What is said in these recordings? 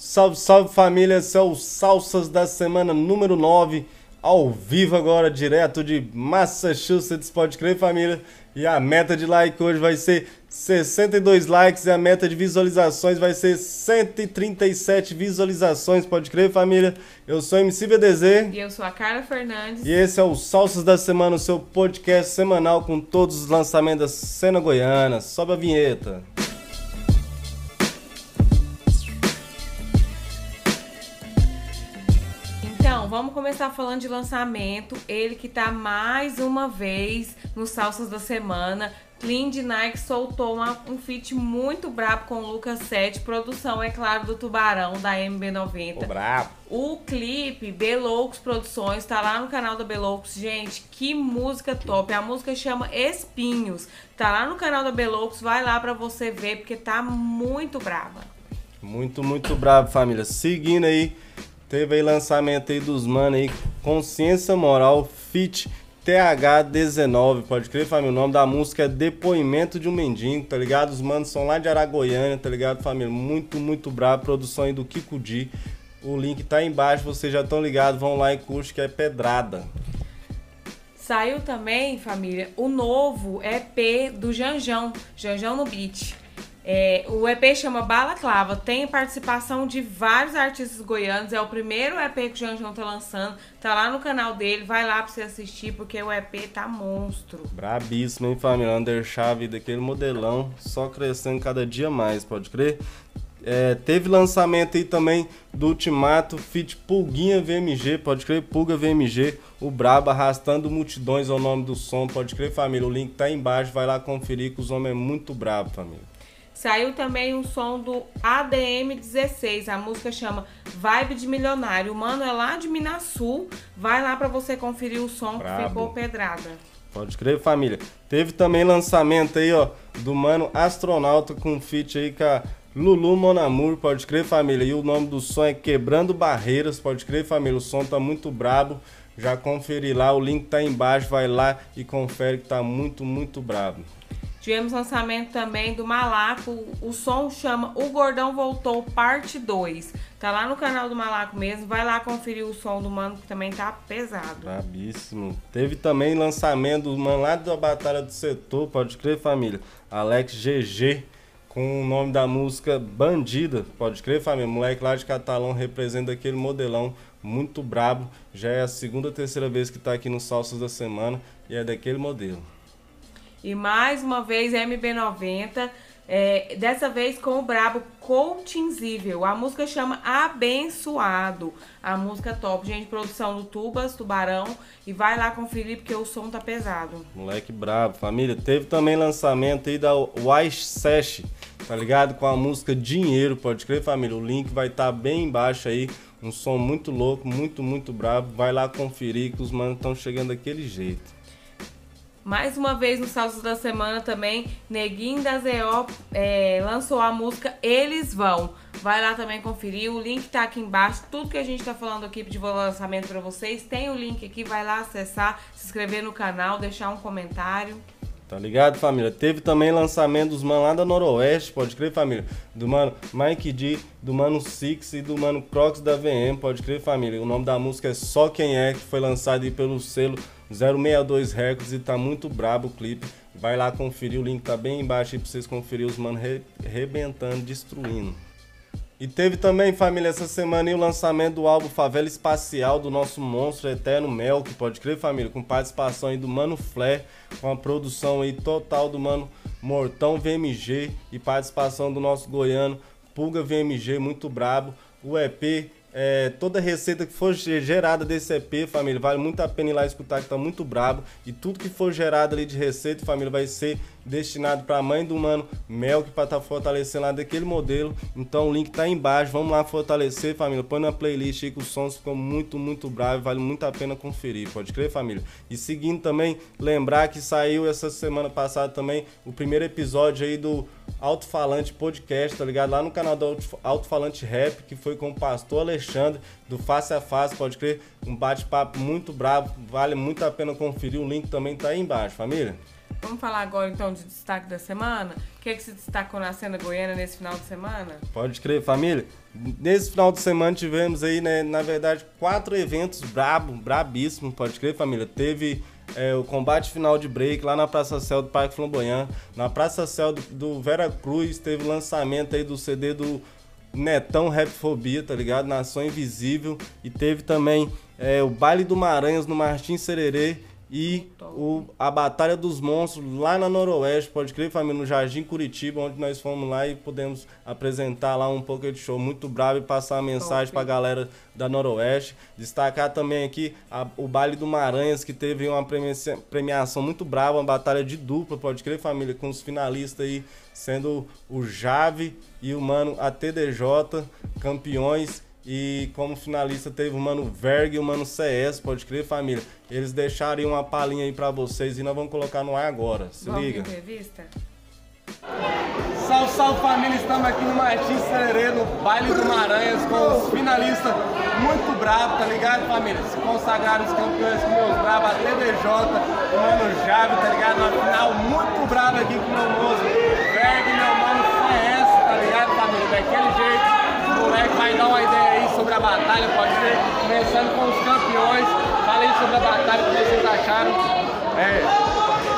Salve, salve família, esse é o Salsas da semana número 9, ao vivo agora, direto de Massachusetts, pode crer família. E a meta de like hoje vai ser 62 likes e a meta de visualizações vai ser 137 visualizações, pode crer família. Eu sou MC BDZ. E eu sou a Carla Fernandes. E esse é o Salsas da Semana, o seu podcast semanal com todos os lançamentos da cena goiana. Sobe a vinheta. Vamos começar falando de lançamento. Ele que tá mais uma vez no Salsas da Semana. Clean de Nike soltou uma, um feat muito brabo com o Lucas 7. Produção, é claro, do Tubarão, da MB90. Ô, brabo. O clipe Beloucos Produções tá lá no canal da Beloucos. Gente, que música top. A música chama Espinhos. Tá lá no canal da Beloucos. Vai lá pra você ver, porque tá muito brava. Muito, muito brabo, família. Seguindo aí, teve aí lançamento aí dos mano aí, Consciência Moral Fit TH19, pode crer, família? O nome da música é Depoimento de um Mendigo, tá ligado? Os manos são lá de Aragoiânia, tá ligado, família? Muito, muito brabo. Produção aí do Kiko Di. O link tá aí embaixo, vocês já estão ligados. Vão lá e curte que é pedrada. Saiu também, família, o novo EP do Janjão, Janjão no Beat. É, o EP chama Balaclava, tem participação de vários artistas goianos, é o primeiro EP que o Janjão tá lançando, tá lá no canal dele, vai lá pra você assistir, porque o EP tá monstro. Brabíssimo, hein, família? Underchave daquele modelão, só crescendo cada dia mais, pode crer? É, teve lançamento aí também do Ultimato Fit Pulguinha VMG, pode crer? Pulga VMG, o Brabo arrastando multidões ao nome do som, pode crer, família? O link tá aí embaixo, vai lá conferir que os homens é muito brabo, família. Saiu também um som do ADM16, a música chama Vibe de Milionário. O mano é lá de Minas Sul, vai lá pra você conferir o som Brabo. que ficou pedrada. Pode crer, família. Teve também lançamento aí, ó, do mano Astronauta com feat aí com a Lulu Monamur, pode crer, família. E o nome do som é Quebrando Barreiras, pode crer, família. O som tá muito brabo. Já conferi lá, o link tá aí embaixo, vai lá e confere que tá muito, muito brabo. Tivemos lançamento também do Malaco, o som chama O Gordão Voltou, parte 2. Tá lá no canal do Malaco mesmo, vai lá conferir o som do mano que também tá pesado. Brabíssimo. Teve também lançamento do mano lá da Batalha do Setor, pode crer, família. Alex GG, com o nome da música Bandida, pode crer, família. Moleque lá de Catalão representa aquele modelão muito brabo. Já é a segunda ou terceira vez que tá aqui no Salsas da Semana e é daquele modelo. E mais uma vez MB90, é, dessa vez com o brabo Coachingzível. A música chama Abençoado. A música top, gente, produção do Tubas, Tubarão. E vai lá conferir porque o som tá pesado. Moleque brabo, família. Teve também lançamento aí da Wise Sesh, tá ligado? Com a música Dinheiro, pode crer, família. O link vai estar tá bem embaixo aí. Um som muito louco, muito, muito brabo. Vai lá conferir que os manos estão chegando daquele jeito. Mais uma vez no Salsos da Semana também, Neguinho da ZO é, lançou a música Eles Vão. Vai lá também conferir, o link tá aqui embaixo. Tudo que a gente tá falando aqui de lançamento para vocês, tem o link aqui, vai lá acessar, se inscrever no canal, deixar um comentário. Tá ligado, família? Teve também lançamento dos mano lá da Noroeste, pode crer, família? Do mano Mike D, do mano Six e do mano Crocs da VM, pode crer, família? O nome da música é Só Quem É, que foi lançado aí pelo selo 062 Records e tá muito brabo o clipe. Vai lá conferir, o link tá bem embaixo aí pra vocês conferir os mano re rebentando, destruindo. E teve também, família, essa semana o lançamento do álbum Favela Espacial do nosso monstro eterno Mel, que pode crer, família, com participação aí do Mano Flair, com a produção aí total do Mano Mortão VMG e participação do nosso goiano Pulga VMG, muito brabo. O EP é, toda receita que for gerada desse EP, família, vale muito a pena ir lá escutar que tá muito brabo. E tudo que for gerado ali de receita, família, vai ser destinado para a mãe do mano Mel, que para estar tá fortalecendo lá daquele modelo. Então o link tá aí embaixo, vamos lá fortalecer, família. Põe na playlist aí que os sons ficam muito, muito bravos, vale muito a pena conferir, pode crer, família? E seguindo também, lembrar que saiu essa semana passada também o primeiro episódio aí do Alto Falante Podcast, tá ligado? Lá no canal do Alto Falante Rap, que foi com o pastor Alexandre, do Face a Face, pode crer. Um bate-papo muito bravo, vale muito a pena conferir. O link também tá aí embaixo, família. Vamos falar agora então de destaque da semana? O que, é que se destacou na cena goiana nesse final de semana? Pode crer, família. Nesse final de semana tivemos aí, né, na verdade, quatro eventos brabo, brabíssimos, pode crer, família. Teve é, o combate final de break lá na Praça Céu do Parque Flamboyant. Na Praça Céu do, do Vera Cruz teve o lançamento aí do CD do Netão Rapfobia, tá ligado? Nação Invisível. E teve também é, o Baile do Maranhas no Martins Sererê e o, a Batalha dos Monstros lá na Noroeste, pode crer, família, no Jardim Curitiba, onde nós fomos lá e pudemos apresentar lá um pouco de show muito bravo e passar a mensagem para a galera da Noroeste. Destacar também aqui a, o Baile do Maranhas, que teve uma premiação muito brava, uma batalha de dupla, pode crer, família, com os finalistas aí sendo o Jave e o mano ATDJ, campeões e como finalista teve o Mano Verg e o Mano CS, pode crer, família. Eles deixaram uma palhinha aí pra vocês e nós vamos colocar no ar agora. Se vamos liga. Entrevista? Salve, salve família, estamos aqui no Martins Sererê, no Baile do Maranhas, com os finalistas muito bravos, tá ligado, família? Se consagraram os campeões com meus bravos, a TDJ, o Mano Jave, tá ligado? Uma final muito brava aqui com o meu moço Verg e meu Mano CS, tá ligado, família? Daquele jeito moleque vai dar uma ideia aí sobre a batalha, pode ser, começando com os campeões. Fala aí sobre a batalha, o que vocês acharam. É.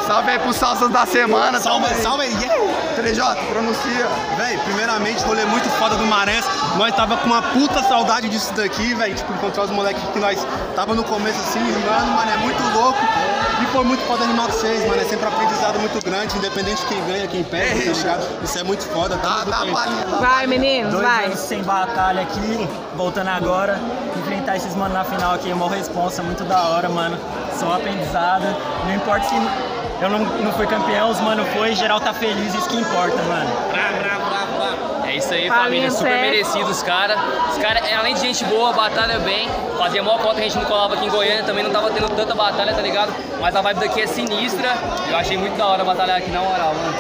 Salve aí pros salsas da semana. Salve, salve, salve aí. Yeah. 3J, pronuncia. Véi, primeiramente, rolê muito foda do Marés. Nós tava com uma puta saudade disso daqui, velho. Tipo, encontrar os moleques que nós tava no começo assim, mano, mano, é muito louco. E foi muito foda animar com vocês, mano. É sempre um aprendizado muito grande, independente de quem ganha, quem perde, tá ligado? Isso é muito foda, tá? tá vai, meninos, Dois vai. Anos sem batalha aqui, voltando agora. Enfrentar esses mano na final aqui é uma responsa muito da hora, mano. Só um aprendizado. Não importa se eu não, não fui campeão, os mano foi, geral tá feliz, isso que importa, mano. Bravo, bravo, bravo, bravo. É isso aí, família, super merecido os caras. Os caras, além de gente boa, batalha bem. Fazia maior conta que a gente não colava aqui em Goiânia, também não tava tendo tanta batalha, tá ligado? Mas a vibe daqui é sinistra. Eu achei muito da hora batalhar aqui na moral, mano.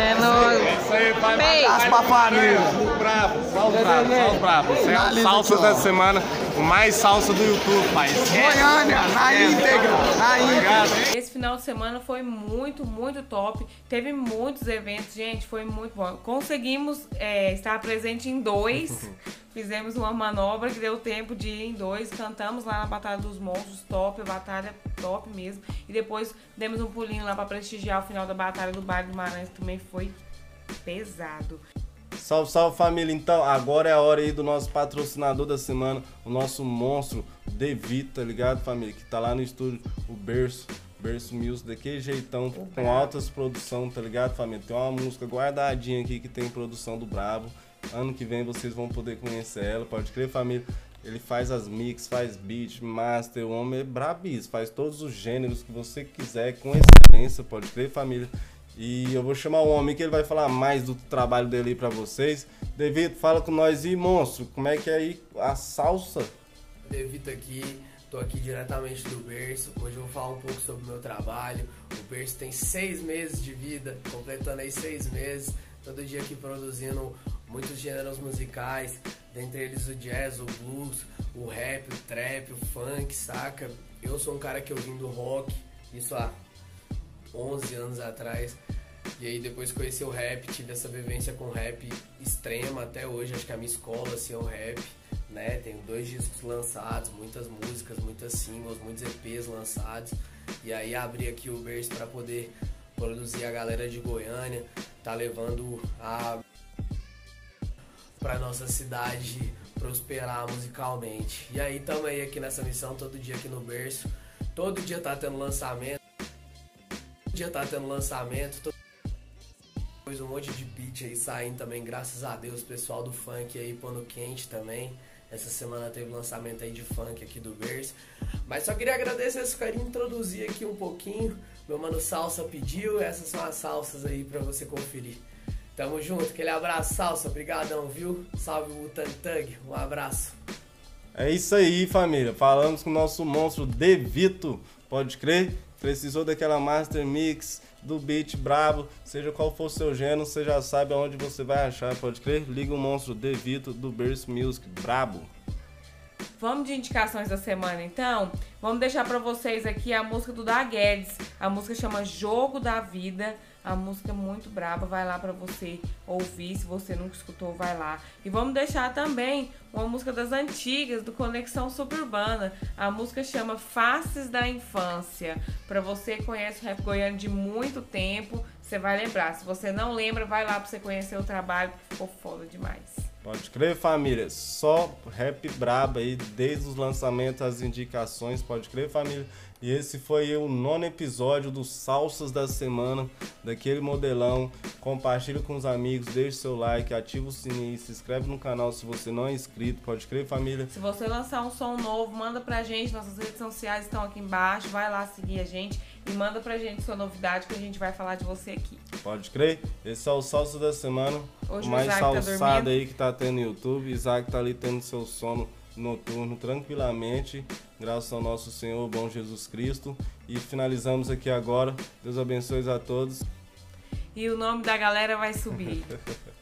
É nóis. É pra família. Bravo, salve bravo, salve bravo. Você é salsa da semana, o mais salsa do YouTube, pai. Goiânia, na íntegra, na íntegra. Final de semana foi muito, muito top. Teve muitos eventos, gente, foi muito bom. Conseguimos é, estar presente em dois. Fizemos uma manobra que deu tempo de ir em dois. Cantamos lá na Batalha dos Monstros, top, a batalha top mesmo. E depois demos um pulinho lá para prestigiar o final da Batalha do Bairro do Maranhão, que também foi pesado. Salve, salve família! Então, agora é a hora aí do nosso patrocinador da semana, o nosso monstro Devi, tá ligado, família? Que tá lá no estúdio, o Berço. Berço Music daquele jeitão, com altas produção, tá ligado, família? Tem uma música guardadinha aqui que tem produção do Brabo. Ano que vem vocês vão poder conhecer ela, pode crer, família. Ele faz as mix, faz beat, master, o homem é brabis, faz todos os gêneros que você quiser com excelência, pode crer, família. E eu vou chamar o homem que ele vai falar mais do trabalho dele aí pra vocês. David, fala com nós e monstro, como é que é aí a salsa? David aqui, Tô aqui diretamente do Berço. Hoje eu vou falar um pouco sobre o meu trabalho. O Berço tem seis meses de vida, completando aí seis meses. Todo dia aqui produzindo muitos gêneros musicais, dentre eles o jazz, o blues, o rap, o trap, o funk, saca? Eu sou um cara que eu vim do rock, isso há 11 anos atrás. E aí depois conheci o rap, tive essa vivência com rap extrema até hoje, acho que a minha escola assim, é o rap né? Tenho dois discos lançados, muitas músicas, muitas singles, muitos EPs lançados. E aí abri aqui o Berço para poder produzir a galera de Goiânia, tá levando a para nossa cidade prosperar musicalmente. E aí tamo aí aqui nessa missão todo dia aqui no Berço. Todo dia tá tendo lançamento. Todo dia tá tendo lançamento. Todo... Um monte de beat aí saindo também, graças a Deus, pessoal do funk aí pondo quente também. Essa semana teve lançamento aí de funk aqui do Verse. Mas só queria agradecer esse carinho, introduzir aqui um pouquinho. Meu mano Salsa pediu, essas são as salsas aí para você conferir. Tamo junto, aquele abraço, Salsa, brigadão, viu? Salve o Tantug, um abraço. É isso aí, família. Falamos com o nosso monstro Devito, pode crer? Precisou daquela master mix, do beat brabo, seja qual for seu gênero, você já sabe aonde você vai achar, pode crer? Liga o monstro Devito do Burst Music, brabo. Vamos de indicações da semana, então? Vamos deixar para vocês aqui a música do Da Guedes. A música chama Jogo da Vida. A música é muito braba, vai lá para você ouvir. Se você nunca escutou, vai lá. E vamos deixar também uma música das antigas, do Conexão Suburbana. A música chama Faces da Infância. Para você que conhece o rap goiano de muito tempo, você vai lembrar. Se você não lembra, vai lá para você conhecer o trabalho, ficou foda demais. Pode crer, família. Só rap braba aí, desde os lançamentos, as indicações. Pode crer, família. E esse foi o nono episódio dos Salsas da Semana, daquele modelão. Compartilha com os amigos, deixe seu like, ativa o sininho, se inscreve no canal se você não é inscrito. Pode crer, família. Se você lançar um som novo, manda pra gente. Nossas redes sociais estão aqui embaixo. Vai lá seguir a gente e manda pra gente sua novidade que a gente vai falar de você aqui. Pode crer. Esse é o Salsa da Semana. Hoje o mais o tá salsado tá aí que tá tendo no YouTube. Isaac tá ali tendo seu sono noturno tranquilamente, graças ao nosso Senhor bom Jesus Cristo. E finalizamos aqui agora. Deus abençoe a todos. E o nome da galera vai subir.